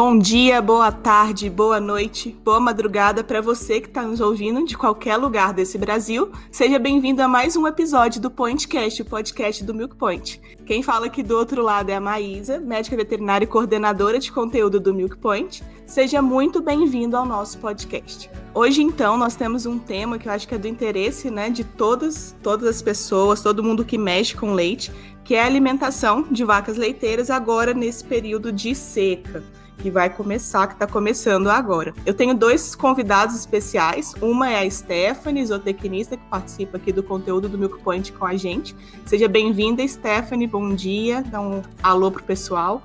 Bom dia, boa tarde, boa noite, boa madrugada para você que está nos ouvindo de qualquer lugar desse Brasil. Seja bem-vindo a mais um episódio do Pointcast, o podcast do Milk Point. Quem fala aqui do outro lado é a Maísa, médica veterinária e coordenadora de conteúdo do Milk Point. Seja muito bem-vindo ao nosso podcast. Hoje, então, nós temos um tema que eu acho que é do interesse né, de todas, todas as pessoas, todo mundo que mexe com leite, que é a alimentação de vacas leiteiras agora nesse período de seca que vai começar, que está começando agora. Eu tenho dois convidados especiais. Uma é a Stephanie, zootecnista, que participa aqui do conteúdo do Milk Point com a gente. Seja bem-vinda, Stephanie. Bom dia. Dá um alô pro pessoal.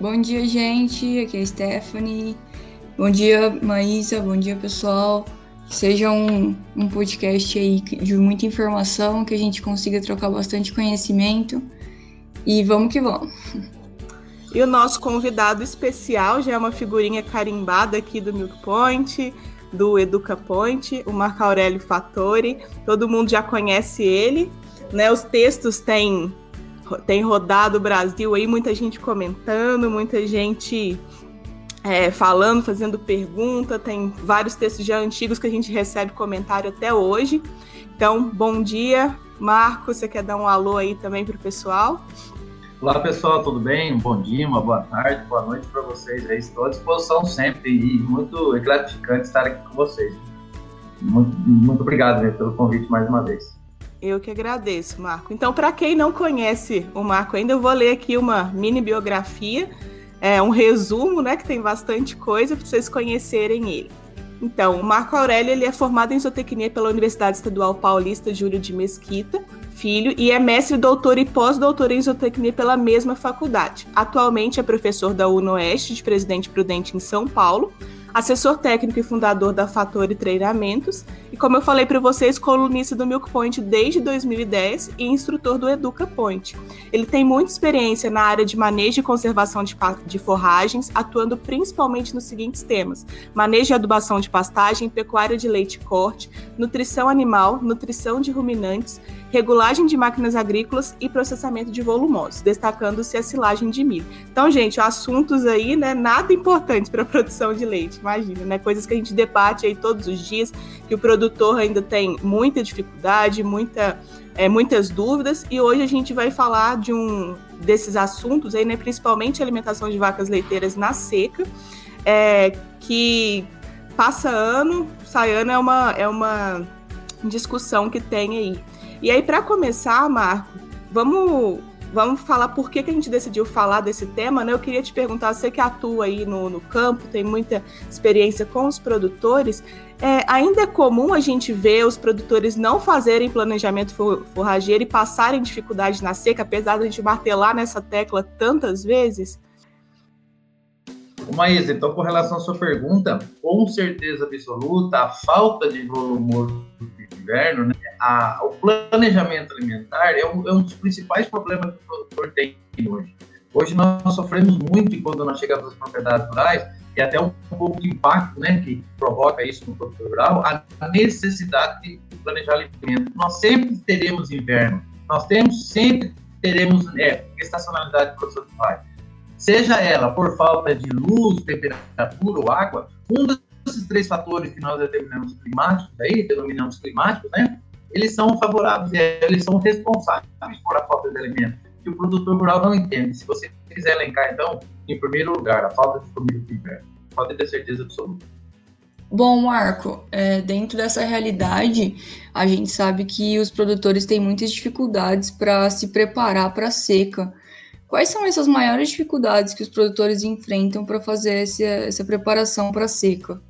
Bom dia, gente. Aqui é a Stephanie. Bom dia, Maísa. Bom dia, pessoal. seja um, um podcast aí de muita informação, que a gente consiga trocar bastante conhecimento. E vamos que vamos. E o nosso convidado especial já é uma figurinha carimbada aqui do Milk Point, do Educa Point, o Marco Aurélio Fattori. Todo mundo já conhece ele, né? Os textos têm, têm rodado o Brasil aí, muita gente comentando, muita gente é, falando, fazendo pergunta. Tem vários textos já antigos que a gente recebe comentário até hoje. Então, bom dia, Marco. Você quer dar um alô aí também para o pessoal? Olá pessoal, tudo bem? Bom dia, uma boa tarde, boa noite para vocês aí. Estou à disposição sempre e muito gratificante estar aqui com vocês. Muito, muito obrigado né, pelo convite mais uma vez. Eu que agradeço, Marco. Então, para quem não conhece o Marco ainda, eu vou ler aqui uma mini biografia, é, um resumo, né, que tem bastante coisa para vocês conhecerem ele. Então, o Marco Aurélio ele é formado em zootecnia pela Universidade Estadual Paulista Júlio de Mesquita, filho, e é mestre, doutor e pós-doutor em zootecnia pela mesma faculdade. Atualmente é professor da UNOeste de Presidente Prudente em São Paulo, assessor técnico e fundador da Fator Treinamentos, e como eu falei para vocês, colunista do Milk Point desde 2010 e instrutor do Educa Point. Ele tem muita experiência na área de manejo e conservação de forragens, atuando principalmente nos seguintes temas: manejo e adubação de pastagem, pecuária de leite e corte, nutrição animal, nutrição de ruminantes, regulagem de máquinas agrícolas e processamento de volumosos, destacando-se a silagem de milho. Então, gente, assuntos aí, né, nada importantes para a produção de leite, imagina, né, coisas que a gente debate aí todos os dias, que o produtor ainda tem muita dificuldade, muita, é, muitas dúvidas, e hoje a gente vai falar de um desses assuntos aí, né, principalmente alimentação de vacas leiteiras na seca, é, que passa ano, sai ano é uma, é uma discussão que tem aí. E aí, para começar, Marco, vamos, vamos falar por que, que a gente decidiu falar desse tema, né? Eu queria te perguntar, você que atua aí no, no campo, tem muita experiência com os produtores, é, ainda é comum a gente ver os produtores não fazerem planejamento forrageiro e passarem dificuldade na seca, apesar de a gente martelar nessa tecla tantas vezes? Maísa, então com relação à sua pergunta, com certeza absoluta, a falta de volumoso de inverno, né, a, o planejamento alimentar é um, é um, dos principais problemas que o produtor tem hoje. Hoje nós sofremos muito quando nós chegamos às propriedades rurais, e até um, pouco de impacto né, que provoca isso no produtor rural, a necessidade de planejar alimento. Nós sempre teremos inverno, nós temos, sempre teremos é, estacionalidade de produção de rurais seja ela por falta de luz, temperatura ou água, um desses três fatores que nós determinamos climáticos, aí, denominamos climáticos, né? Eles são favoráveis, eles são responsáveis por a falta de alimento, que o produtor rural não entende. Se você quiser elencar, então, em primeiro lugar, a falta de comida do inverno, pode ter certeza absoluta. Bom, Marco, é, dentro dessa realidade, a gente sabe que os produtores têm muitas dificuldades para se preparar para a seca. Quais são essas maiores dificuldades que os produtores enfrentam para fazer essa, essa preparação para a seca?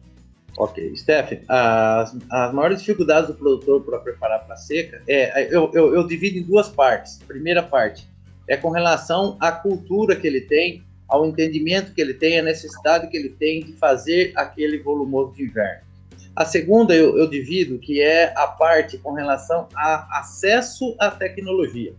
Ok, Steph, as, as maiores dificuldades do produtor para preparar para a seca é eu, eu, eu, divido em duas partes. primeira parte é com relação à cultura que ele tem ao entendimento que ele tem, à necessidade que ele tem de fazer aquele volumoso de inverno. A segunda eu, eu divido, que é a parte com relação a acesso à tecnologia.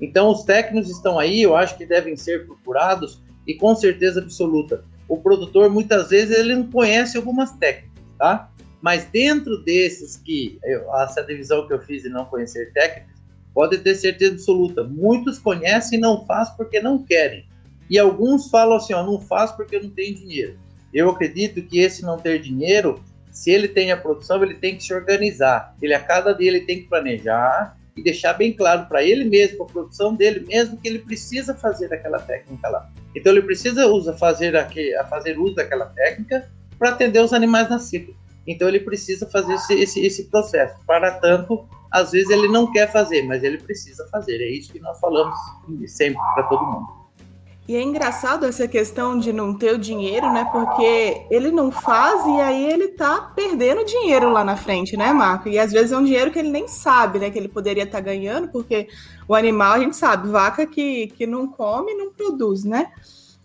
Então, os técnicos estão aí, eu acho que devem ser procurados e com certeza absoluta. O produtor, muitas vezes, ele não conhece algumas técnicas, tá? Mas dentro desses que, eu, essa divisão que eu fiz de não conhecer técnicas, pode ter certeza absoluta, muitos conhecem e não faz porque não querem. E alguns falam assim, ó, não faz porque não tem dinheiro. Eu acredito que esse não ter dinheiro, se ele tem a produção, ele tem que se organizar. Ele a cada dia ele tem que planejar e deixar bem claro para ele mesmo, para a produção dele mesmo, que ele precisa fazer aquela técnica lá. Então ele precisa usa, fazer, aqui, fazer uso daquela técnica para atender os animais na seca. Então ele precisa fazer esse, esse, esse processo. Para tanto, às vezes ele não quer fazer, mas ele precisa fazer. É isso que nós falamos sempre para todo mundo. E é engraçado essa questão de não ter o dinheiro, né? Porque ele não faz e aí ele tá perdendo dinheiro lá na frente, né, Marco? E às vezes é um dinheiro que ele nem sabe, né? Que ele poderia estar tá ganhando, porque o animal, a gente sabe, vaca que, que não come, não produz, né?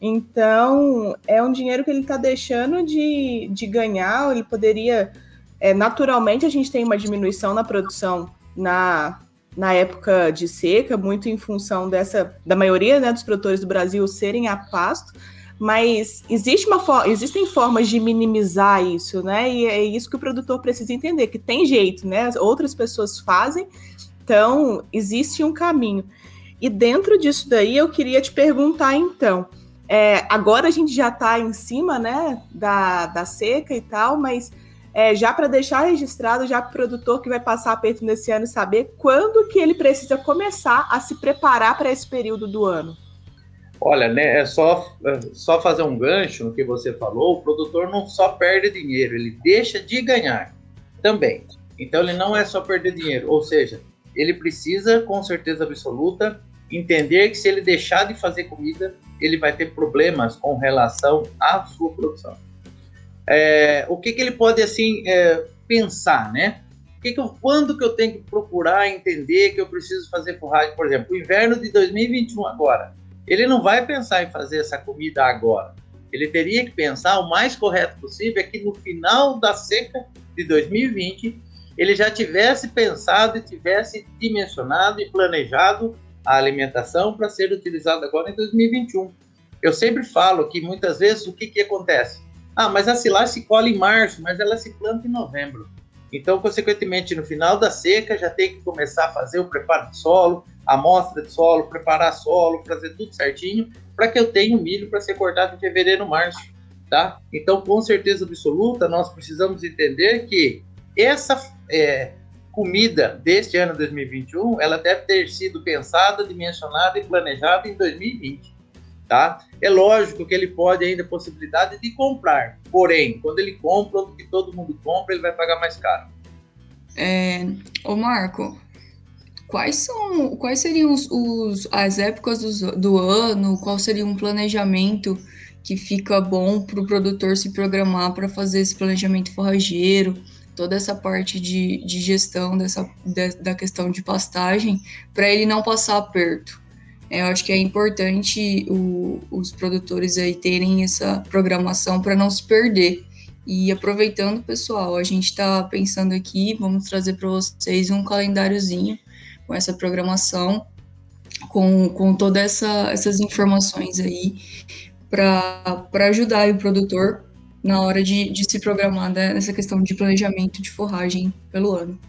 Então, é um dinheiro que ele está deixando de, de ganhar, ele poderia. É, naturalmente, a gente tem uma diminuição na produção na, na época de seca, muito em função dessa da maioria né, dos produtores do Brasil serem a pasto, mas existe uma existem formas de minimizar isso, né? E é isso que o produtor precisa entender, que tem jeito, né? Outras pessoas fazem, então existe um caminho. E dentro disso daí, eu queria te perguntar então. É, agora a gente já está em cima né, da, da seca e tal, mas é, já para deixar registrado, já para o produtor que vai passar aperto nesse ano saber quando que ele precisa começar a se preparar para esse período do ano? Olha, né, é só, é só fazer um gancho no que você falou, o produtor não só perde dinheiro, ele deixa de ganhar também. Então ele não é só perder dinheiro, ou seja, ele precisa, com certeza absoluta, entender que se ele deixar de fazer comida, ele vai ter problemas com relação à sua produção é, o que, que ele pode assim é, pensar, né? Que que eu, quando que eu tenho que procurar entender que eu preciso fazer forragem, por exemplo, o inverno de 2021 agora, ele não vai pensar em fazer essa comida agora. Ele teria que pensar o mais correto possível é que no final da seca de 2020 ele já tivesse pensado e tivesse dimensionado e planejado a alimentação para ser utilizada agora em 2021. Eu sempre falo que muitas vezes o que, que acontece? Ah, mas a silagem se colhe em março, mas ela se planta em novembro. Então, consequentemente, no final da seca, já tem que começar a fazer o preparo de solo, a amostra de solo, preparar solo, fazer tudo certinho, para que eu tenha o milho para ser cortado em fevereiro, março, tá? Então, com certeza absoluta, nós precisamos entender que essa é, comida deste ano 2021, ela deve ter sido pensada, dimensionada e planejada em 2020 tá? É lógico que ele pode ainda possibilidade de comprar, porém, quando ele compra, que todo mundo compra, ele vai pagar mais caro. É, ô Marco, quais são, quais seriam os, os as épocas do, do ano? Qual seria um planejamento que fica bom para o produtor se programar para fazer esse planejamento forrageiro? Toda essa parte de, de gestão dessa, de, da questão de pastagem, para ele não passar aperto. Eu acho que é importante o, os produtores aí terem essa programação para não se perder. E aproveitando, pessoal, a gente está pensando aqui, vamos trazer para vocês um calendáriozinho com essa programação, com, com todas essa, essas informações aí, para ajudar o produtor na hora de, de se programar né, nessa questão de planejamento de forragem pelo ano.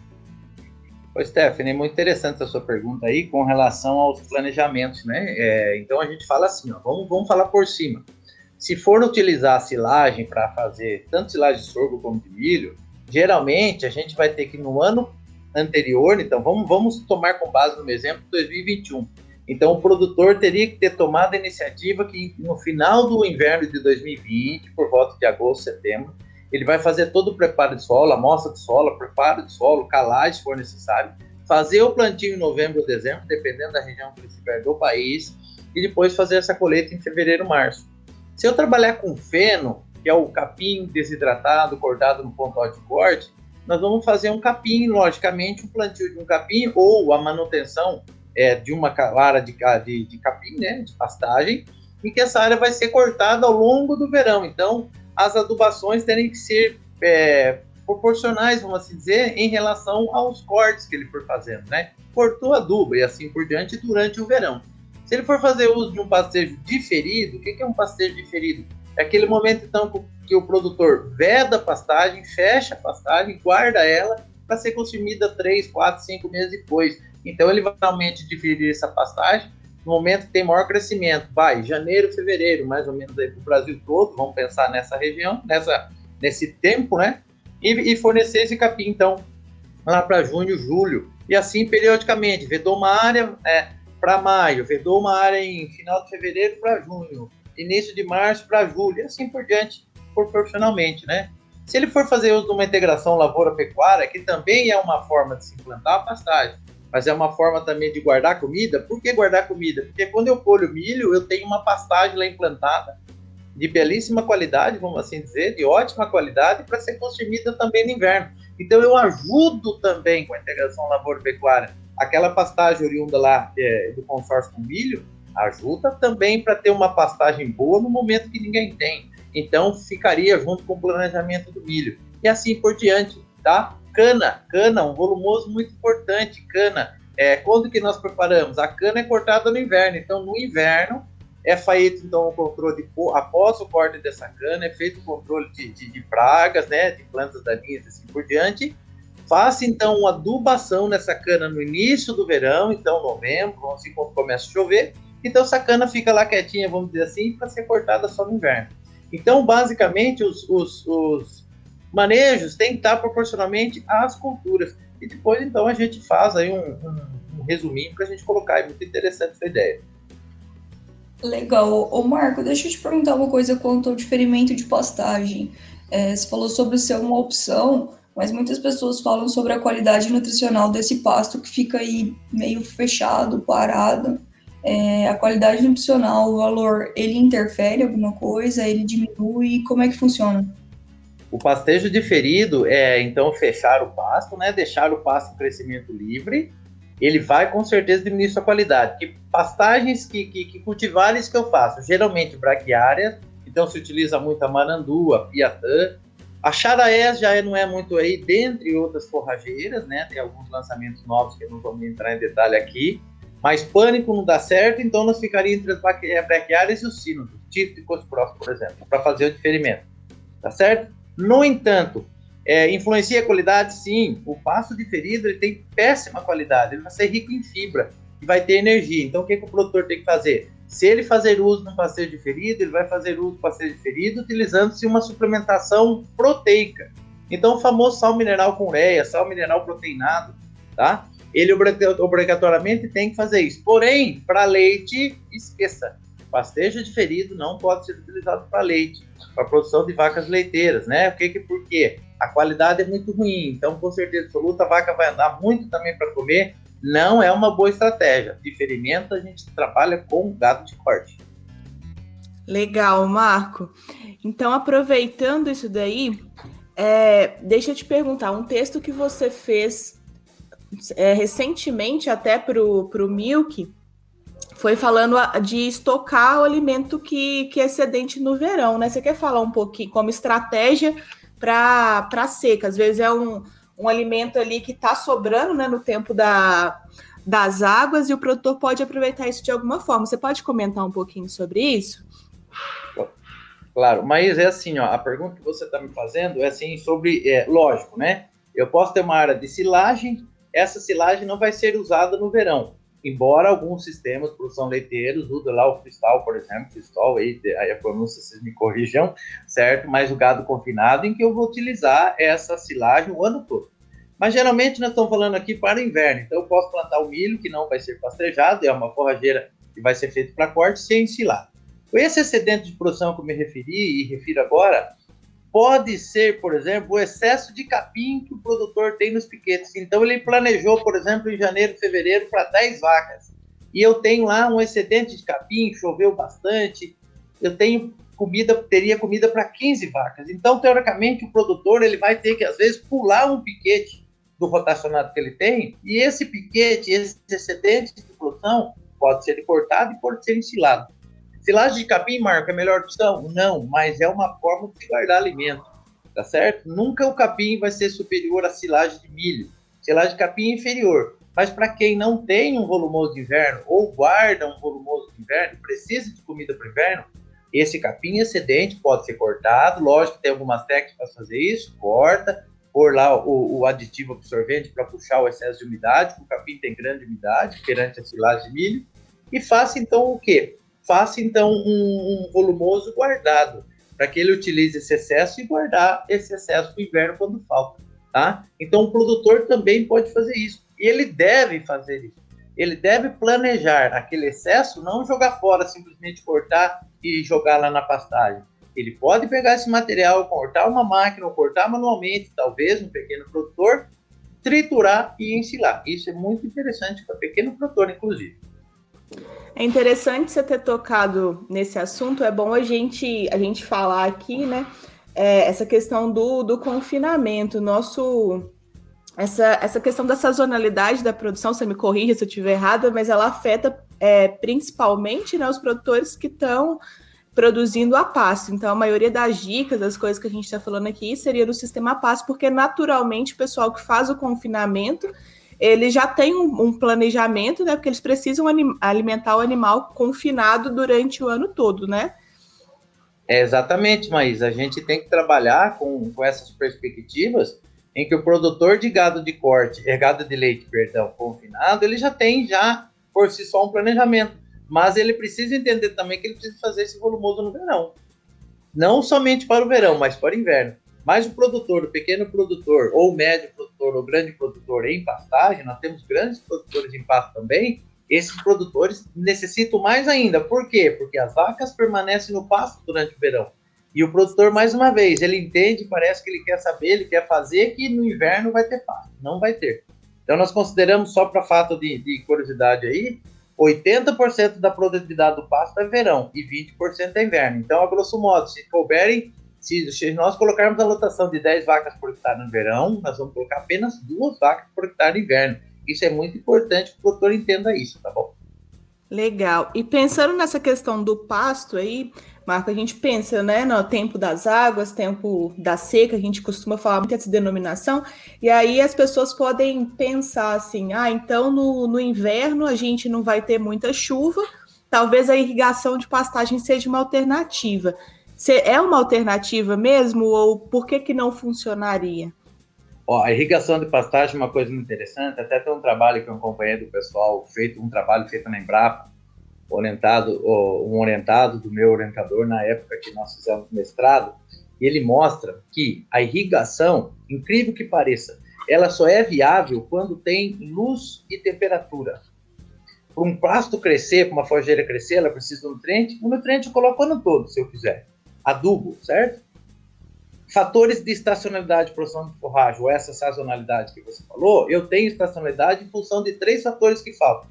Ô, Stephanie, muito interessante a sua pergunta aí com relação aos planejamentos, né? É, então a gente fala assim, ó, vamos, vamos falar por cima. Se for utilizar a silagem para fazer tanto silagem de sorgo como de milho, geralmente a gente vai ter que no ano anterior, então vamos, vamos tomar com base no exemplo 2021. Então o produtor teria que ter tomado a iniciativa que no final do inverno de 2020, por volta de agosto, setembro, ele vai fazer todo o preparo de solo, amostra de solo, preparo de solo, calagem se for necessário, fazer o plantio em novembro ou dezembro, dependendo da região que ele estiver do país, e depois fazer essa colheita em fevereiro, março. Se eu trabalhar com feno, que é o capim desidratado, cortado no ponto de corte, nós vamos fazer um capim, logicamente, um plantio de um capim ou a manutenção é, de uma vara de, de, de capim, né, de pastagem, e que essa área vai ser cortada ao longo do verão. Então, as adubações terem que ser é, proporcionais, vamos assim dizer, em relação aos cortes que ele for fazendo, né? Cortou aduba e assim por diante durante o verão. Se ele for fazer uso de um pastejo diferido, o que é um pastejo diferido? É aquele momento, então, que o produtor veda a pastagem, fecha a pastagem, guarda ela para ser consumida 3, 4, 5 meses depois. Então, ele vai realmente diferir essa pastagem no momento que tem maior crescimento. Vai, janeiro, fevereiro, mais ou menos aí para o Brasil todo, vamos pensar nessa região, nessa, nesse tempo, né? E, e fornecer esse capim, então, lá para junho, julho. E assim periodicamente, vedou uma área é, para maio, vedou uma área em final de fevereiro para junho, início de março para julho, e assim por diante, proporcionalmente, né? Se ele for fazer uso de uma integração lavoura-pecuária, que também é uma forma de se implantar a pastagem, mas é uma forma também de guardar comida. Por que guardar comida? Porque quando eu colho milho, eu tenho uma pastagem lá implantada de belíssima qualidade, vamos assim dizer, de ótima qualidade, para ser consumida também no inverno. Então eu ajudo também com a integração lavoura-pecuária. Aquela pastagem oriunda lá é, do consórcio com milho, ajuda também para ter uma pastagem boa no momento que ninguém tem. Então ficaria junto com o planejamento do milho. E assim por diante, tá? Cana, cana, um volumoso muito importante, cana. É, quando que nós preparamos? A cana é cortada no inverno, então no inverno é feito então o controle, após o corte dessa cana, é feito o controle de, de, de pragas, né, de plantas daninhas assim por diante. Faça então uma adubação nessa cana no início do verão, então novembro, assim quando começa a chover. Então essa cana fica lá quietinha, vamos dizer assim, para ser cortada só no inverno. Então, basicamente, os, os, os manejos têm que estar proporcionalmente às culturas. E depois, então, a gente faz aí um, um, um resuminho para a gente colocar. É muito interessante essa ideia. Legal. Ô Marco, deixa eu te perguntar uma coisa quanto ao diferimento de pastagem. É, você falou sobre ser uma opção, mas muitas pessoas falam sobre a qualidade nutricional desse pasto que fica aí meio fechado, parado. É, a qualidade nutricional, o valor, ele interfere alguma coisa? Ele diminui? Como é que funciona? O pastejo diferido é, então, fechar o pasto, né? Deixar o pasto em crescimento livre. Ele vai, com certeza, diminuir sua qualidade. Que pastagens, que, que, que cultivares que eu faço? Geralmente, braquiárias. Então, se utiliza muito a manandu, a piatã. A charaés já é, não é muito aí, dentre outras forrageiras, né? Tem alguns lançamentos novos que não vamos entrar em detalhe aqui. Mas pânico não dá certo, então nós ficaríamos entre as braquiárias e os sínodos, tipo de cospros, por exemplo, para fazer o diferimento. Tá certo? No entanto, é, influencia a qualidade? Sim. O pasto diferido ele tem péssima qualidade, ele vai ser rico em fibra e vai ter energia. Então, o que, que o produtor tem que fazer? Se ele fazer uso de um passeio diferido, ele vai fazer uso do passeio diferido utilizando-se uma suplementação proteica. Então, o famoso sal mineral com ureia, sal mineral proteinado, tá? Ele obrigatoriamente tem que fazer isso. Porém, para leite, esqueça. Pastejo diferido não pode ser utilizado para leite para produção de vacas leiteiras, né? Por que, por quê? A qualidade é muito ruim, então com certeza absoluta a vaca vai andar muito também para comer, não é uma boa estratégia. De ferimento a gente trabalha com gado de corte. Legal, Marco. Então, aproveitando isso daí, é, deixa eu te perguntar, um texto que você fez é, recentemente até para o Milk, foi falando de estocar o alimento que, que é excedente no verão, né? Você quer falar um pouquinho como estratégia para seca? Às vezes é um, um alimento ali que está sobrando né, no tempo da, das águas e o produtor pode aproveitar isso de alguma forma. Você pode comentar um pouquinho sobre isso? Claro, mas é assim, ó, a pergunta que você está me fazendo é assim sobre, é, lógico, né? Eu posso ter uma área de silagem, essa silagem não vai ser usada no verão embora alguns sistemas de produção leiteiros usem lá o cristal, por exemplo, cristal, aí, aí a pronúncia vocês me corrijam, certo? Mas o gado confinado, em que eu vou utilizar essa silagem o ano todo. Mas geralmente nós estamos falando aqui para o inverno, então eu posso plantar o milho, que não vai ser pastejado, é uma forrageira que vai ser feita para corte, sem ensilar. Esse excedente de produção que eu me referi e refiro agora, pode ser, por exemplo, o excesso de capim que o produtor tem nos piquetes. Então, ele planejou, por exemplo, em janeiro, fevereiro, para 10 vacas. E eu tenho lá um excedente de capim, choveu bastante, eu tenho comida, teria comida para 15 vacas. Então, teoricamente, o produtor ele vai ter que, às vezes, pular um piquete do rotacionado que ele tem, e esse piquete, esse excedente de produção, pode ser cortado e pode ser ensilado. Silagem de capim, Marco, é a melhor opção? Não, mas é uma forma de guardar alimento, tá certo? Nunca o capim vai ser superior à silagem de milho. Silagem de capim é inferior. Mas para quem não tem um volumoso de inverno ou guarda um volumoso de inverno, precisa de comida para inverno, esse capim excedente pode ser cortado. Lógico que tem algumas técnicas para fazer isso, corta, pôr lá o, o aditivo absorvente para puxar o excesso de umidade, o capim tem grande umidade perante a silagem de milho, e faça então o quê? Faça então um, um volumoso guardado, para que ele utilize esse excesso e guardar esse excesso para o inverno quando falta, tá? Então o produtor também pode fazer isso, e ele deve fazer isso. Ele deve planejar aquele excesso, não jogar fora, simplesmente cortar e jogar lá na pastagem ele pode pegar esse material, cortar uma máquina, ou cortar manualmente, talvez um pequeno produtor, triturar e ensilar. Isso é muito interessante para pequeno produtor, inclusive. É interessante você ter tocado nesse assunto. É bom a gente a gente falar aqui, né? É, essa questão do, do confinamento, nosso essa, essa questão da sazonalidade da produção, você me corrija se eu estiver errada, mas ela afeta é, principalmente né, os produtores que estão produzindo a passo. Então, a maioria das dicas, das coisas que a gente está falando aqui, seria do sistema passo, porque naturalmente o pessoal que faz o confinamento, ele já tem um, um planejamento, né? Porque eles precisam alimentar o animal confinado durante o ano todo, né? É exatamente, mas a gente tem que trabalhar com, com essas perspectivas em que o produtor de gado de corte, é gado de leite, perdão, confinado, ele já tem já por si só um planejamento mas ele precisa entender também que ele precisa fazer esse volumoso no verão. Não somente para o verão, mas para o inverno. Mas o produtor, o pequeno produtor, ou médio produtor, ou grande produtor em pastagem, nós temos grandes produtores em pasto também, esses produtores necessitam mais ainda. Por quê? Porque as vacas permanecem no pasto durante o verão. E o produtor, mais uma vez, ele entende, parece que ele quer saber, ele quer fazer, que no inverno vai ter pasto. Não vai ter. Então, nós consideramos, só para fato de, de curiosidade aí, 80% da produtividade do pasto é verão e 20% é inverno. Então, a grosso modo, se couberem, se, se nós colocarmos a lotação de 10 vacas por hectare no verão, nós vamos colocar apenas duas vacas por hectare no inverno. Isso é muito importante que o produtor entenda isso, tá bom? Legal. E pensando nessa questão do pasto aí, Marco, a gente pensa, né, no tempo das águas, tempo da seca, a gente costuma falar muito essa denominação, e aí as pessoas podem pensar assim, ah, então no, no inverno a gente não vai ter muita chuva, talvez a irrigação de pastagem seja uma alternativa. É uma alternativa mesmo, ou por que que não funcionaria? Ó, a irrigação de pastagem é uma coisa muito interessante, até tem um trabalho que eu acompanhei do pessoal, feito um trabalho feito na Embrapa, orientado, um orientado do meu orientador na época que nós fizemos mestrado, e ele mostra que a irrigação, incrível que pareça, ela só é viável quando tem luz e temperatura. Para um pasto crescer, para uma forjeira crescer, ela precisa de nutriente. O nutriente eu coloco o ano todo, se eu quiser. Adubo, certo? Fatores de estacionalidade de produção de forragem, ou essa sazonalidade que você falou, eu tenho estacionalidade em função de três fatores que faltam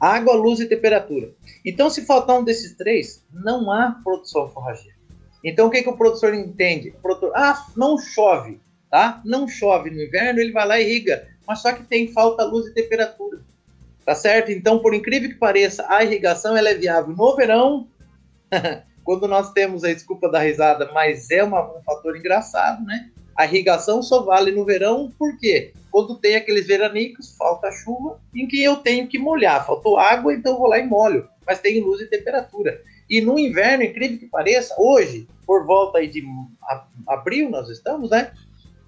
água, luz e temperatura. Então, se faltar um desses três, não há produção forrageira. Então, o que, que o produtor entende? O produtor, ah, não chove, tá? Não chove no inverno, ele vai lá e irriga, mas só que tem falta luz e temperatura, tá certo? Então, por incrível que pareça, a irrigação ela é viável no verão, quando nós temos a desculpa da risada, mas é uma, um fator engraçado, né? A irrigação só vale no verão, por quê? Quando tem aqueles veranicos, falta chuva, em que eu tenho que molhar. Faltou água, então vou lá e molho. Mas tem luz e temperatura. E no inverno, incrível que pareça, hoje, por volta de abril, nós estamos, né?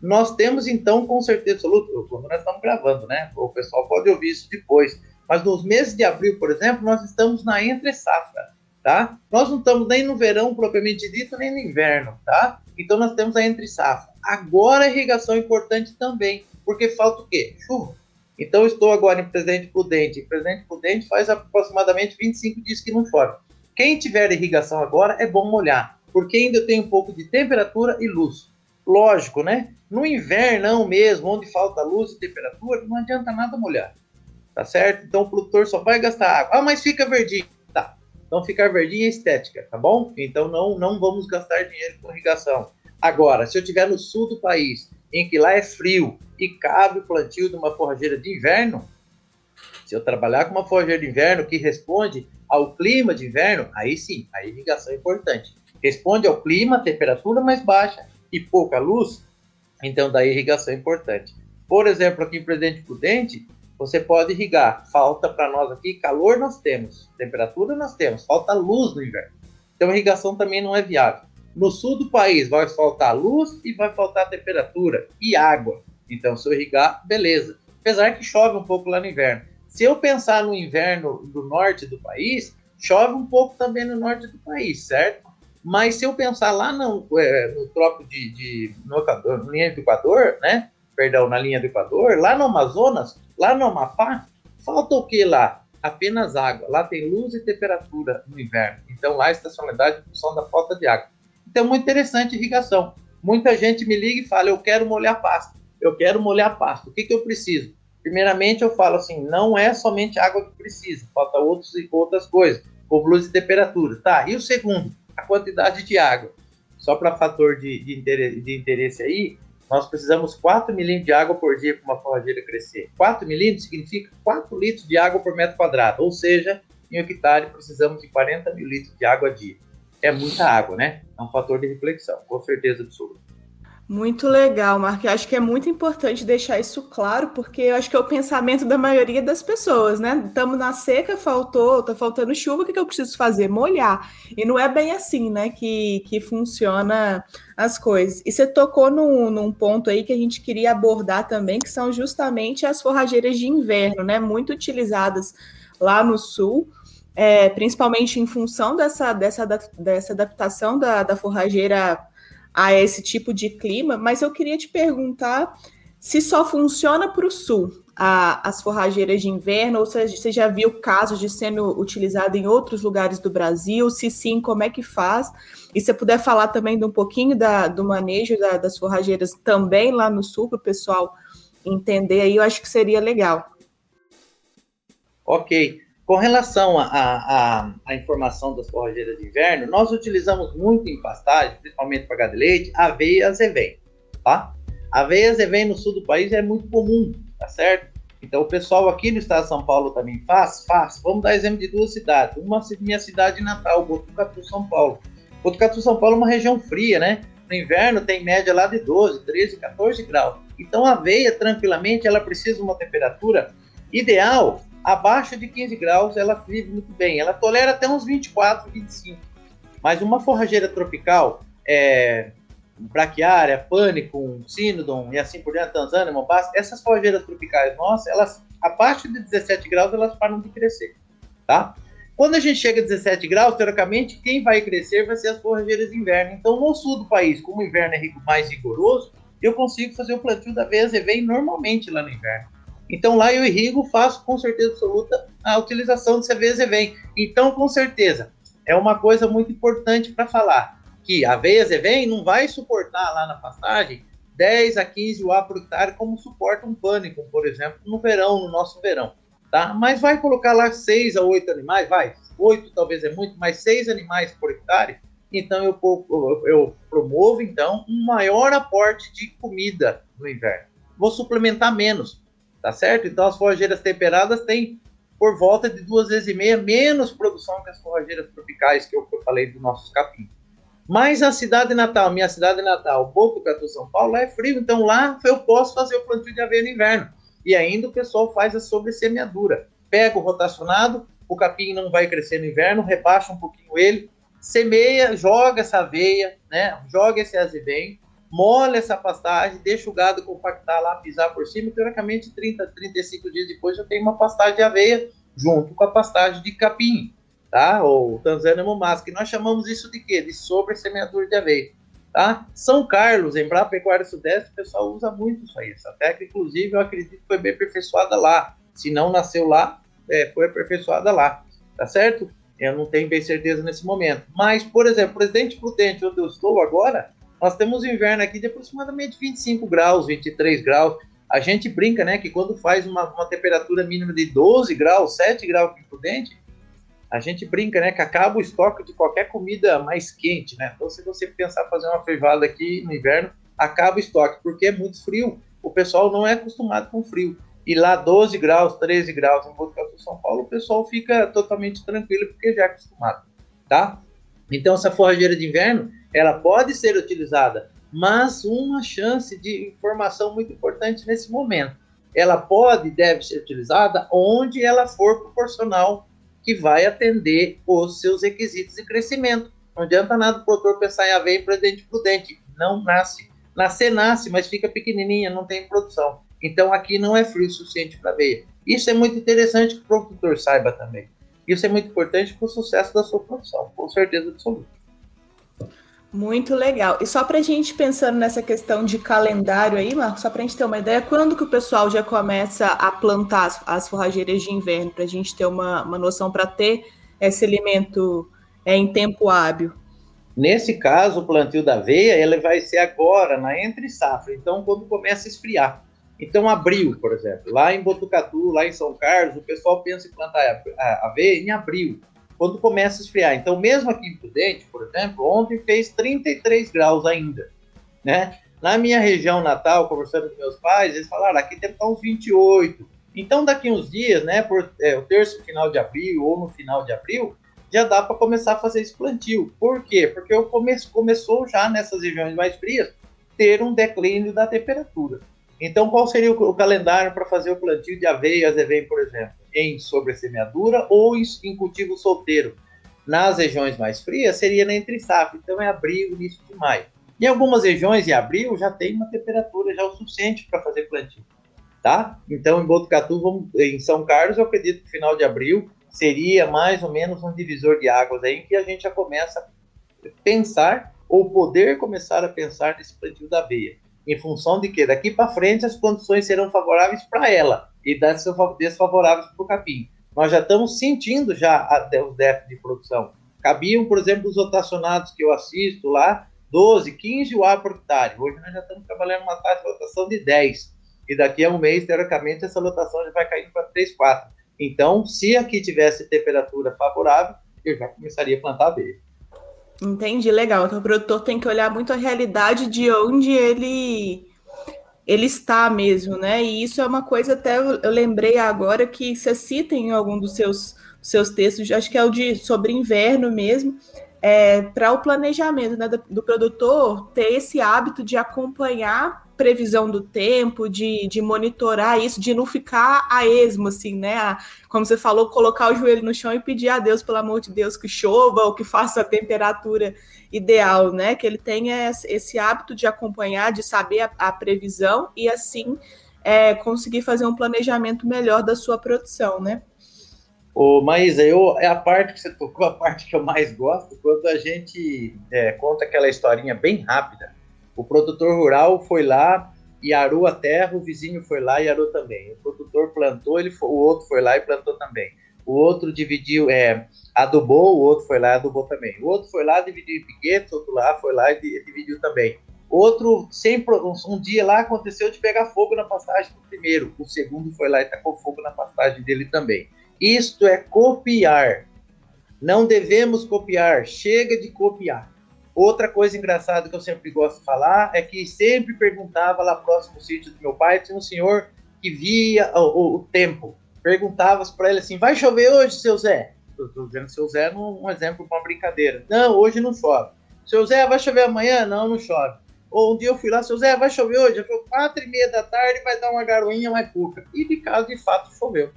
Nós temos, então, com certeza absoluta, quando nós estamos gravando, né? O pessoal pode ouvir isso depois. Mas nos meses de abril, por exemplo, nós estamos na entre safra, tá? Nós não estamos nem no verão propriamente dito, nem no inverno, tá? Então nós temos a entre safra. Agora a irrigação é importante também, porque falta o quê? Chuva. Então estou agora em Presidente Prudente. Presidente Prudente faz aproximadamente 25 dias que não chove. Quem tiver irrigação agora é bom molhar, porque ainda tem um pouco de temperatura e luz. Lógico, né? No inverno mesmo, onde falta luz e temperatura, não adianta nada molhar. Tá certo? Então o produtor só vai gastar água. Ah, mas fica verdinho. Então ficar verdinho é estética, tá bom? Então não, não vamos gastar dinheiro com irrigação. Agora, se eu estiver no sul do país, em que lá é frio e cabe o plantio de uma forrageira de inverno, se eu trabalhar com uma forrageira de inverno que responde ao clima de inverno, aí sim, a irrigação é importante. Responde ao clima, temperatura mais baixa e pouca luz, então da irrigação é importante. Por exemplo, aqui em Presidente Prudente, você pode irrigar. Falta para nós aqui, calor nós temos, temperatura nós temos, falta luz no inverno. Então a irrigação também não é viável. No sul do país vai faltar luz e vai faltar temperatura e água. Então, se eu irrigar, beleza. Apesar que chove um pouco lá no inverno. Se eu pensar no inverno do norte do país, chove um pouco também no norte do país, certo? Mas se eu pensar lá no, é, no trópico de, de no do Equador, né? Perdão, na linha do Equador, lá no Amazonas, lá no Amapá, falta o que lá? Apenas água. Lá tem luz e temperatura no inverno. Então lá a estacionalidade em função da falta de água. Então, muito interessante irrigação. Muita gente me liga e fala: Eu quero molhar pasto. Eu quero molhar pasto. O que, que eu preciso? Primeiramente, eu falo assim: não é somente água que precisa, falta outros, outras coisas, como luz e temperatura. Tá, e o segundo? A quantidade de água. Só para fator de, de, interesse, de interesse aí, nós precisamos 4 milímetros de água por dia para uma forrageira crescer. 4 milímetros significa 4 litros de água por metro quadrado, ou seja, em hectare precisamos de 40 mil litros de água a dia é muita água, né? É um fator de reflexão, com certeza absoluta. Muito legal, Marco. Eu acho que é muito importante deixar isso claro, porque eu acho que é o pensamento da maioria das pessoas, né? Estamos na seca, faltou, tá faltando chuva, o que, que eu preciso fazer? Molhar. E não é bem assim, né, que, que funciona as coisas. E você tocou num, num ponto aí que a gente queria abordar também, que são justamente as forrageiras de inverno, né? Muito utilizadas lá no sul é, principalmente em função dessa, dessa, dessa adaptação da, da forrageira a esse tipo de clima, mas eu queria te perguntar se só funciona para o sul a, as forrageiras de inverno, ou se você já viu casos de sendo utilizado em outros lugares do Brasil, se sim, como é que faz? E se puder falar também de um pouquinho da, do manejo da, das forrageiras também lá no sul, para o pessoal entender aí, eu acho que seria legal. Ok. Com relação à informação das forrageiras de inverno, nós utilizamos muito em pastagem, principalmente para gado de leite, aveia azevém, tá? Aveia azevém no sul do país é muito comum, tá certo? Então o pessoal aqui no estado de São Paulo também faz, faz. Vamos dar exemplo de duas cidades. Uma minha cidade natal, Botucatu, São Paulo. Botucatu, São Paulo é uma região fria, né? No inverno tem média lá de 12, 13, 14 graus. Então a aveia, tranquilamente, ela precisa de uma temperatura ideal abaixo de 15 graus ela vive muito bem. Ela tolera até uns 24, 25. Mas uma forrageira tropical, é, braquiária, pânico, sinodon e assim por diante, Tanzânia, Mombasa, essas forrageiras tropicais nossas, elas abaixo de 17 graus elas param de crescer, tá? Quando a gente chega a 17 graus, teoricamente, quem vai crescer vai ser as forrageiras de inverno. Então, no sul do país, como o inverno é mais rigoroso, eu consigo fazer o plantio da VSV normalmente lá no inverno. Então lá eu irrigo, faço com certeza absoluta a utilização do CVZ vem. Então, com certeza, é uma coisa muito importante para falar que a veia vem não vai suportar lá na pastagem 10 a 15 UA por hectare como suporta um pânico, por exemplo, no verão, no nosso verão, tá? Mas vai colocar lá 6 a 8 animais, vai, 8 talvez é muito, mas 6 animais por hectare, então eu, eu promovo então um maior aporte de comida no inverno. Vou suplementar menos, tá certo? Então as forrageiras temperadas têm por volta de duas vezes e meia menos produção que as forrageiras tropicais que eu, falei dos nossos capim. Mas a cidade natal, minha cidade natal, Botucatu, São Paulo, é frio, então lá eu posso fazer o plantio de aveia no inverno. E ainda o pessoal faz a sobressemeadura. Pega o rotacionado, o capim não vai crescer no inverno, rebaixa um pouquinho ele, semeia, joga essa aveia, né? Joga esse azevém, molha essa pastagem, deixa o gado compactar lá, pisar por cima, teoricamente 30, 35 dias depois eu tenho uma pastagem de aveia junto com a pastagem de capim, tá? Ou Tanzânia Mumas, que nós chamamos isso de quê? De sobre-semeadura de aveia, tá? São Carlos, em Pecuária Sudeste, o pessoal usa muito isso aí. Essa técnica, inclusive, eu acredito que foi bem aperfeiçoada lá. Se não nasceu lá, é, foi aperfeiçoada lá, tá certo? Eu não tenho bem certeza nesse momento. Mas, por exemplo, Presidente Prudente, onde eu estou agora, nós temos inverno aqui de aproximadamente 25 graus, 23 graus. A gente brinca, né, que quando faz uma, uma temperatura mínima de 12 graus, 7 graus aqui prudente, a gente brinca, né, que acaba o estoque de qualquer comida mais quente, né? Então, se você pensar fazer uma feijoada aqui no inverno, acaba o estoque, porque é muito frio. O pessoal não é acostumado com frio. e lá 12 graus, 13 graus em Botucatu, São Paulo, o pessoal fica totalmente tranquilo porque já é acostumado, tá? Então essa forrageira de inverno, ela pode ser utilizada, mas uma chance de informação muito importante nesse momento. Ela pode e deve ser utilizada onde ela for proporcional que vai atender os seus requisitos de crescimento. Não adianta nada o produtor pensar em aveia para dente prudente. Não nasce. Nascer nasce, mas fica pequenininha, não tem produção. Então aqui não é frio suficiente para aveia. Isso é muito interessante que o produtor saiba também. Isso é muito importante para o sucesso da sua produção, com certeza absoluta. Muito legal. E só para a gente pensando nessa questão de calendário aí, Marcos, só para a gente ter uma ideia, quando que o pessoal já começa a plantar as, as forrageiras de inverno, para a gente ter uma, uma noção para ter esse alimento é, em tempo hábil? Nesse caso, o plantio da aveia, ele vai ser agora, na entre safra, então quando começa a esfriar. Então, abril, por exemplo, lá em Botucatu, lá em São Carlos, o pessoal pensa em plantar aveia em abril, quando começa a esfriar. Então, mesmo aqui em Prudente, por exemplo, ontem fez 33 graus ainda, né? Na minha região natal, conversando com meus pais, eles falaram, aqui deve estar uns 28. Então, daqui uns dias, né, por é, o terço final de abril ou no final de abril, já dá para começar a fazer esse plantio. Por quê? Porque o começo começou já nessas regiões mais frias ter um declínio da temperatura. Então, qual seria o, o calendário para fazer o plantio de aveia e azevém, por exemplo? Em sobressemeadura ou em, em cultivo solteiro? Nas regiões mais frias, seria na entre safra. Então, é abril, início de maio. Em algumas regiões, em abril, já tem uma temperatura já o suficiente para fazer plantio. Tá? Então, em Botucatu, vamos, em São Carlos, eu acredito que final de abril seria mais ou menos um divisor de águas aí que a gente já começa a pensar ou poder começar a pensar nesse plantio da aveia em função de que daqui para frente as condições serão favoráveis para ela e desfavoráveis para o capim. Nós já estamos sentindo já os déficits de produção. Cabiam, por exemplo, os rotacionados que eu assisto lá, 12, 15 UA por hectare. Hoje nós já estamos trabalhando uma taxa de rotação de 10. E daqui a um mês, teoricamente, essa rotação já vai caindo para 3, 4. Então, se aqui tivesse temperatura favorável, eu já começaria a plantar abelha. Entendi, legal. Então o produtor tem que olhar muito a realidade de onde ele ele está mesmo, né? E isso é uma coisa até eu lembrei agora que você cita em algum dos seus seus textos, acho que é o de sobre inverno mesmo, é, para o planejamento né, do, do, produtor ter esse hábito de acompanhar previsão do tempo, de, de monitorar isso, de não ficar a esmo, assim, né? A, como você falou, colocar o joelho no chão e pedir a Deus, pelo amor de Deus, que chova ou que faça a temperatura ideal, né? Que ele tenha esse hábito de acompanhar, de saber a, a previsão e assim é, conseguir fazer um planejamento melhor da sua produção, né? Ô, Maísa, eu, é a parte que você tocou, a parte que eu mais gosto, quando a gente é, conta aquela historinha bem rápida o produtor rural foi lá e arou a terra, o vizinho foi lá e arou também. O produtor plantou, ele foi, o outro foi lá e plantou também. O outro dividiu, é, adubou, o outro foi lá e adubou também. O outro foi lá, dividiu em piquetes, outro lá foi lá e dividiu também. Outro, sempre, um dia lá aconteceu de pegar fogo na pastagem do primeiro. O segundo foi lá e tacou fogo na pastagem dele também. Isto é copiar. Não devemos copiar. Chega de copiar. Outra coisa engraçada que eu sempre gosto de falar é que sempre perguntava lá próximo ao sítio do meu pai, tinha um senhor que via o, o, o tempo. Perguntava para ele assim: vai chover hoje, seu Zé? Estou dizendo seu Zé num um exemplo uma brincadeira. Não, hoje não chove. Seu Zé, vai chover amanhã? Não, não chove. Ou um dia eu fui lá, seu Zé, vai chover hoje? Falei, quatro e meia da tarde vai dar uma garoinha mais pouca. E de caso, de fato, choveu.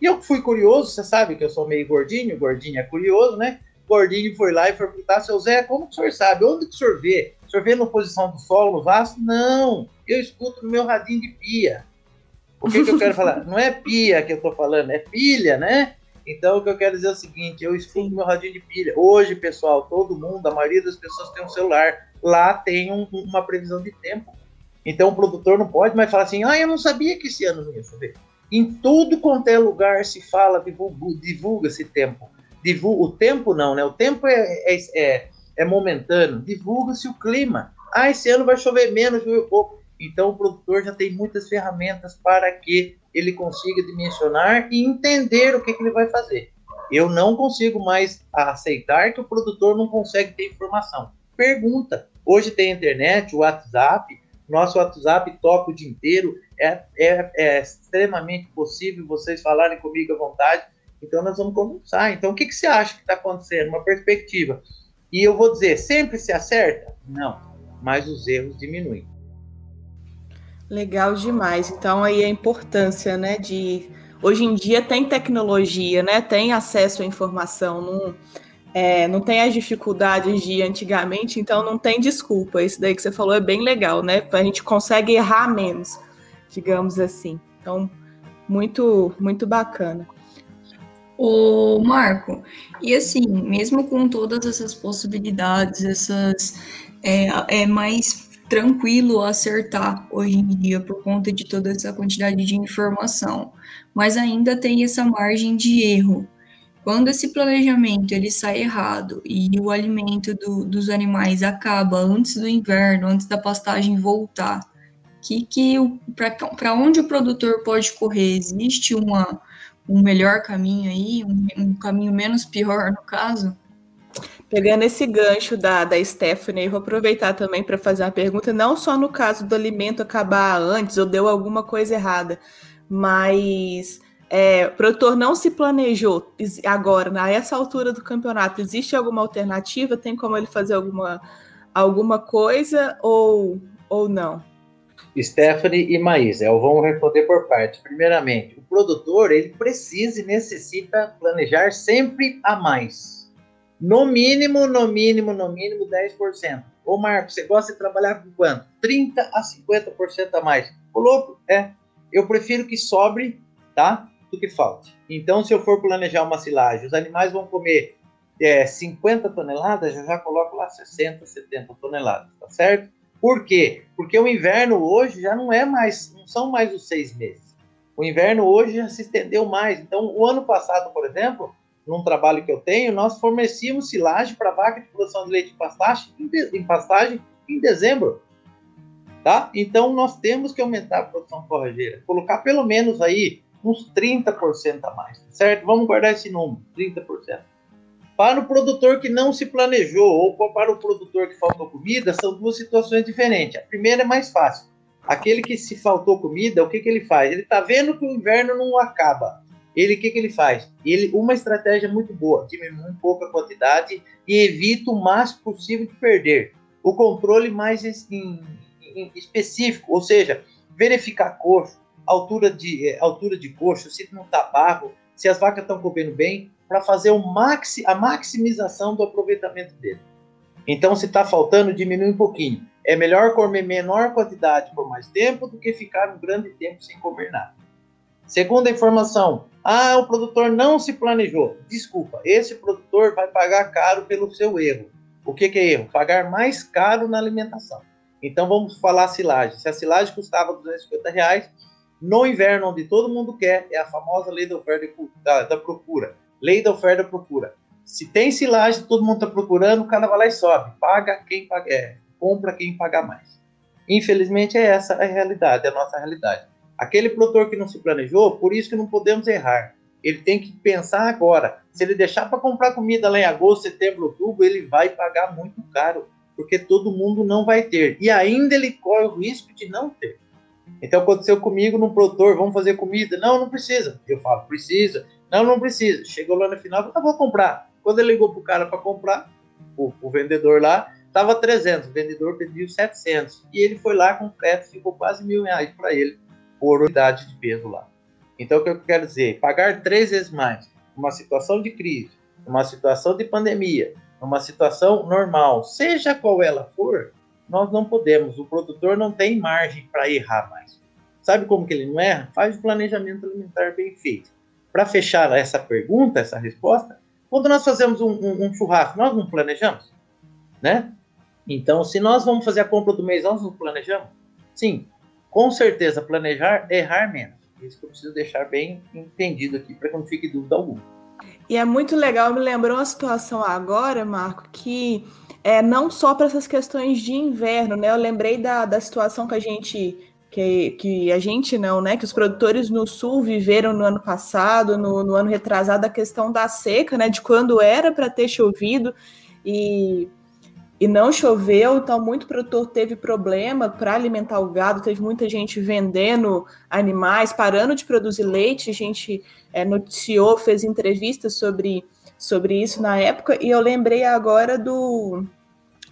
E eu fui curioso, você sabe que eu sou meio gordinho, gordinho é curioso, né? Gordinho foi lá e foi perguntar, seu Zé, como que o senhor sabe? Onde que o senhor vê? O senhor vê na posição do solo, no vaso? Não, eu escuto no meu radinho de pia. O que, que eu quero falar? Não é pia que eu estou falando, é pilha, né? Então, o que eu quero dizer é o seguinte: eu escuto meu radinho de pilha. Hoje, pessoal, todo mundo, a maioria das pessoas tem um celular. Lá tem um, uma previsão de tempo. Então, o produtor não pode mais falar assim: ah, eu não sabia que esse ano não ia chover. Em tudo quanto é lugar se fala, divulga, divulga esse tempo divulga, o tempo não, né? O tempo é, é, é, é momentâneo, divulga-se o clima. Ah, esse ano vai chover menos, chover pouco. Então o produtor já tem muitas ferramentas para que ele consiga dimensionar e entender o que, que ele vai fazer. Eu não consigo mais aceitar que o produtor não consegue ter informação. Pergunta. Hoje tem internet, WhatsApp, Nosso WhatsApp toca o dia inteiro. É, é, é extremamente possível vocês falarem comigo à vontade. Então, nós vamos conversar. Então, o que, que você acha que está acontecendo? Uma perspectiva. E eu vou dizer, sempre se acerta? Não, mas os erros diminuem. Legal demais. Então, aí a importância, né, de... Hoje em dia tem tecnologia, né? Tem acesso à informação. Não é, não tem as dificuldades de antigamente, então não tem desculpa. Isso daí que você falou é bem legal, né? A gente consegue errar menos, digamos assim. Então, muito, muito bacana. O Marco, e assim, mesmo com todas essas possibilidades, essas é, é mais tranquilo acertar hoje em dia por conta de toda essa quantidade de informação, mas ainda tem essa margem de erro. Quando esse planejamento ele sai errado e o alimento do, dos animais acaba antes do inverno, antes da pastagem voltar, que, que para onde o produtor pode correr? Existe uma, um melhor caminho aí, um, um caminho menos pior no caso? Pegando esse gancho da, da Stephanie, eu vou aproveitar também para fazer uma pergunta, não só no caso do alimento acabar antes ou deu alguma coisa errada, mas é, o produtor não se planejou agora, na essa altura do campeonato, existe alguma alternativa? Tem como ele fazer alguma, alguma coisa ou, ou não? Stephanie e Maísa, eu vou responder por parte. Primeiramente, o produtor ele precisa e necessita planejar sempre a mais. No mínimo, no mínimo, no mínimo 10%. Ô Marco, você gosta de trabalhar com quanto? 30 a 50% a mais. Ô louco, é. Eu prefiro que sobre, tá? do que falte. Então, se eu for planejar uma silagem, os animais vão comer é, 50 toneladas, eu já coloco lá 60, 70 toneladas, tá certo? Por quê? Porque o inverno hoje já não é mais, não são mais os seis meses. O inverno hoje já se estendeu mais. Então, o ano passado, por exemplo, num trabalho que eu tenho, nós fornecíamos silagem para vaca de produção de leite em pastagem, em pastagem em dezembro. Tá? Então, nós temos que aumentar a produção forrageira. Colocar pelo menos aí uns 30% a mais, certo? Vamos guardar esse número, 30%. Para o produtor que não se planejou ou para o produtor que faltou comida, são duas situações diferentes. A primeira é mais fácil. Aquele que se faltou comida, o que, que ele faz? Ele está vendo que o inverno não acaba. Ele, o que, que ele faz? Ele, uma estratégia muito boa, diminui um pouco a quantidade e evita o máximo possível de perder. O controle mais em, em, específico, ou seja, verificar coxo, altura de, é, altura de coxo, se não está barro, se as vacas estão comendo bem, para fazer maxi, a maximização do aproveitamento dele. Então, se está faltando, diminui um pouquinho. É melhor comer menor quantidade por mais tempo do que ficar um grande tempo sem comer nada. Segunda informação: ah, o produtor não se planejou. Desculpa, esse produtor vai pagar caro pelo seu erro. O que, que é erro? Pagar mais caro na alimentação. Então vamos falar silagem. Se a silagem custava 250 reais, no inverno, onde todo mundo quer, é a famosa lei da oferta da, da procura. Lei da oferta da procura. Se tem silagem, todo mundo está procurando, o cara vai lá e sobe. Paga quem paga, é, compra quem pagar mais. Infelizmente, é essa a realidade, é a nossa realidade. Aquele produtor que não se planejou, por isso que não podemos errar. Ele tem que pensar agora. Se ele deixar para comprar comida lá em agosto, setembro, outubro, ele vai pagar muito caro, porque todo mundo não vai ter. E ainda ele corre o risco de não ter. Então aconteceu comigo num produtor, vamos fazer comida? Não, não precisa. Eu falo, precisa. Não, não precisa. Chegou lá no final, eu vou comprar. Quando ele ligou pro cara para comprar, o, o, vendedor lá, tava 300, o vendedor pediu 700. E ele foi lá com frete, ficou quase mil reais para ele por unidade de peso lá. Então o que eu quero dizer? Pagar três vezes mais numa situação de crise, numa situação de pandemia, numa situação normal, seja qual ela for, nós não podemos, o produtor não tem margem para errar mais. Sabe como que ele não erra? Faz o planejamento alimentar bem feito. Para fechar essa pergunta, essa resposta, quando nós fazemos um, um, um, churrasco, nós não planejamos, né? Então, se nós vamos fazer a compra do mês, nós não planejamos? Sim, com certeza, planejar errar menos. Isso que eu preciso deixar bem entendido aqui, para que não fique dúvida alguma. E é muito legal, me lembrou uma situação agora, Marco, que é, não só para essas questões de inverno, né? Eu lembrei da, da situação que a gente que, que a gente não, né? Que os produtores no sul viveram no ano passado, no, no ano retrasado, a questão da seca, né? De quando era para ter chovido e e não choveu, então muito produtor teve problema para alimentar o gado, teve muita gente vendendo animais, parando de produzir leite, a gente é, noticiou, fez entrevistas sobre, sobre isso na época, e eu lembrei agora do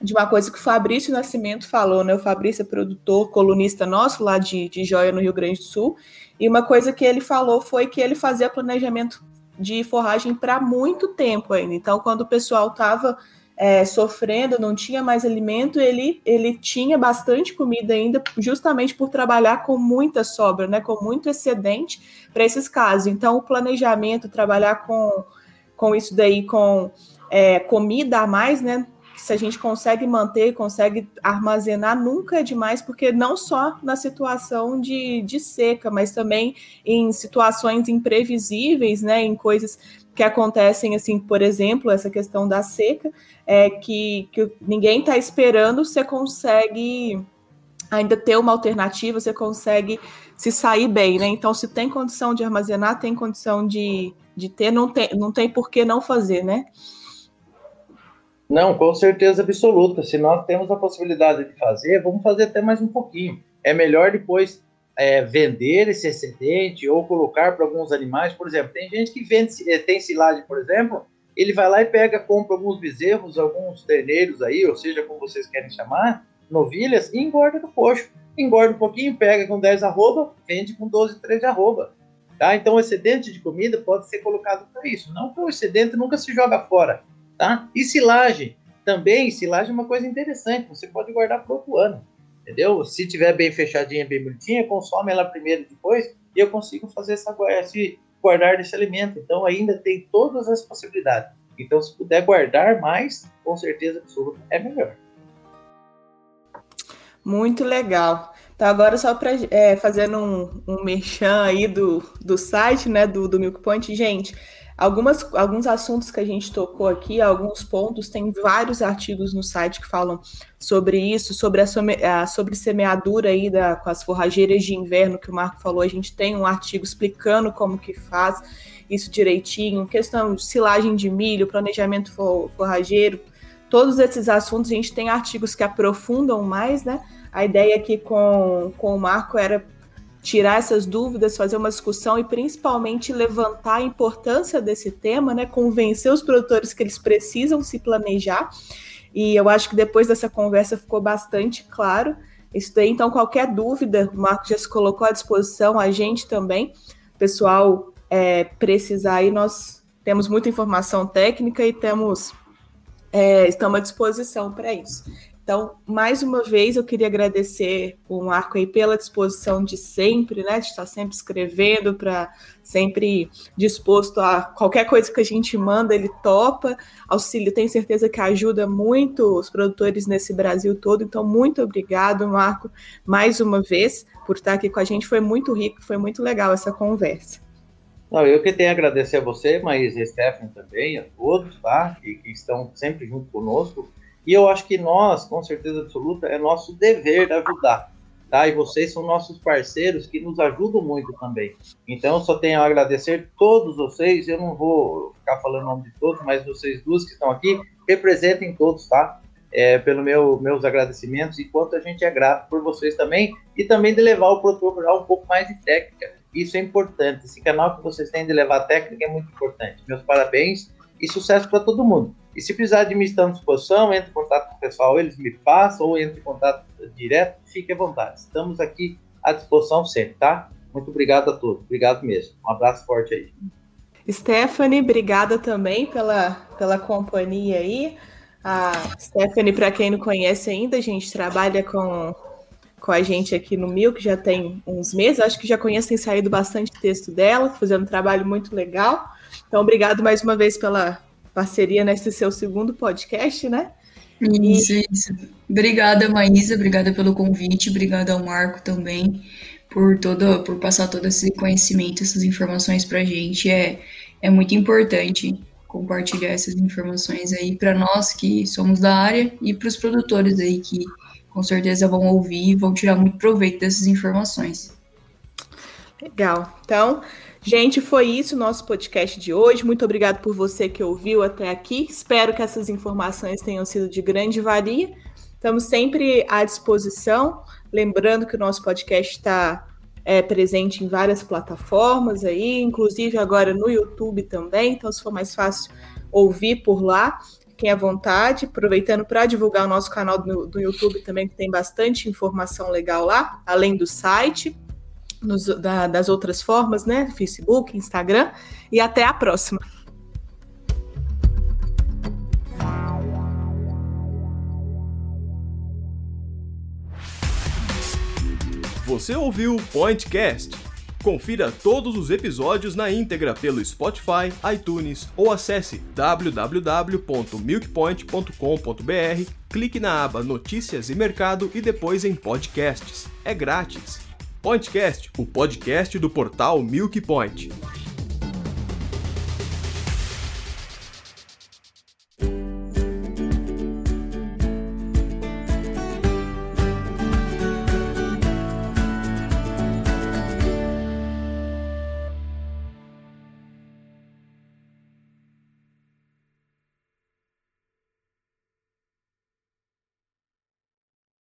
de uma coisa que o Fabrício Nascimento falou, né? O Fabrício é produtor, colunista nosso lá de, de Joia, no Rio Grande do Sul, e uma coisa que ele falou foi que ele fazia planejamento de forragem para muito tempo ainda. Então, quando o pessoal estava é, sofrendo, não tinha mais alimento, ele, ele tinha bastante comida ainda, justamente por trabalhar com muita sobra, né, com muito excedente para esses casos. Então, o planejamento, trabalhar com, com isso daí, com é, comida a mais, né, se a gente consegue manter, consegue armazenar, nunca é demais, porque não só na situação de, de seca, mas também em situações imprevisíveis, né, em coisas que acontecem, assim, por exemplo, essa questão da seca, é que, que ninguém está esperando, você consegue ainda ter uma alternativa, você consegue se sair bem, né? Então, se tem condição de armazenar, tem condição de, de ter, não tem, não tem por que não fazer, né? Não, com certeza absoluta. Se nós temos a possibilidade de fazer, vamos fazer até mais um pouquinho. É melhor depois é, vender esse excedente ou colocar para alguns animais. Por exemplo, tem gente que vende, eh, tem silagem, por exemplo, ele vai lá e pega, compra alguns bezerros, alguns terneiros aí, ou seja, como vocês querem chamar, novilhas, e engorda no coxo. Engorda um pouquinho, pega com 10 arroba, vende com 12, 13 arroba. Tá? Então, o excedente de comida pode ser colocado para isso. Não que o excedente nunca se joga fora. Tá? E silagem. Também, silagem é uma coisa interessante. Você pode guardar para outro ano entendeu? Se tiver bem fechadinha, bem bonitinha, consome ela primeiro e depois, e eu consigo fazer essa, esse guardar desse alimento. Então ainda tem todas as possibilidades. Então se puder guardar mais, com certeza absoluta é melhor. Muito legal. Então agora só para é, fazendo um, um merchan aí do, do site, né, do, do Milk Point, gente, Algumas, alguns assuntos que a gente tocou aqui, alguns pontos, tem vários artigos no site que falam sobre isso, sobre a, a sobre semeadura aí da, com as forrageiras de inverno que o Marco falou. A gente tem um artigo explicando como que faz isso direitinho, questão de silagem de milho, planejamento for, forrageiro, todos esses assuntos a gente tem artigos que aprofundam mais, né? A ideia aqui com, com o Marco era tirar essas dúvidas, fazer uma discussão e principalmente levantar a importância desse tema, né? Convencer os produtores que eles precisam se planejar. E eu acho que depois dessa conversa ficou bastante claro isso daí. Então, qualquer dúvida, o Marco já se colocou à disposição, a gente também, pessoal, é, precisar aí, nós temos muita informação técnica e temos é, estamos à disposição para isso. Então, mais uma vez, eu queria agradecer o Marco aí pela disposição de sempre, né? De estar sempre escrevendo, para sempre disposto a qualquer coisa que a gente manda, ele topa. Auxílio, tenho certeza que ajuda muito os produtores nesse Brasil todo. Então, muito obrigado, Marco, mais uma vez, por estar aqui com a gente. Foi muito rico, foi muito legal essa conversa. Não, eu que tenho a agradecer a você, mas a Stephanie também, a todos, tá? Que, que estão sempre junto conosco e eu acho que nós, com certeza absoluta, é nosso dever ajudar. Tá? E vocês são nossos parceiros que nos ajudam muito também. Então, só tenho a agradecer todos vocês. Eu não vou ficar falando o nome de todos, mas vocês duas que estão aqui, representem todos, tá? É, pelo meu, meus agradecimentos e quanto a gente é grato por vocês também e também de levar o rural um pouco mais de técnica. Isso é importante. Esse canal que vocês têm de levar técnica é muito importante. Meus parabéns e sucesso para todo mundo. E se precisar de mim, estar à disposição, entre em contato com o pessoal, eles me passam, ou entre em contato direto, fique à vontade. Estamos aqui à disposição sempre, tá? Muito obrigado a todos. Obrigado mesmo. Um abraço forte aí. Stephanie, obrigada também pela, pela companhia aí. A Stephanie, para quem não conhece ainda, a gente trabalha com, com a gente aqui no Mil, que já tem uns meses. Acho que já conhecem saído bastante texto dela, fazendo um trabalho muito legal. Então, obrigado mais uma vez pela parceria nesse seu segundo podcast, né? Isso, e... isso. Obrigada, Maísa, obrigada pelo convite, obrigada ao Marco também por todo, por passar todo esse conhecimento, essas informações para a gente. É, é muito importante compartilhar essas informações aí para nós que somos da área e para os produtores aí que com certeza vão ouvir e vão tirar muito proveito dessas informações. Legal. Então, Gente, foi isso o nosso podcast de hoje. Muito obrigado por você que ouviu até aqui. Espero que essas informações tenham sido de grande valia. Estamos sempre à disposição. Lembrando que o nosso podcast está é, presente em várias plataformas aí, inclusive agora no YouTube também. Então, se for mais fácil ouvir por lá, fiquem à vontade. Aproveitando para divulgar o nosso canal do, do YouTube também, que tem bastante informação legal lá, além do site nos, da, das outras formas, né? Facebook, Instagram. E até a próxima. Você ouviu o Pointcast? Confira todos os episódios na íntegra pelo Spotify, iTunes ou acesse www.milkpoint.com.br, clique na aba Notícias e Mercado e depois em Podcasts. É grátis. Pointcast, o podcast do portal Milk Point.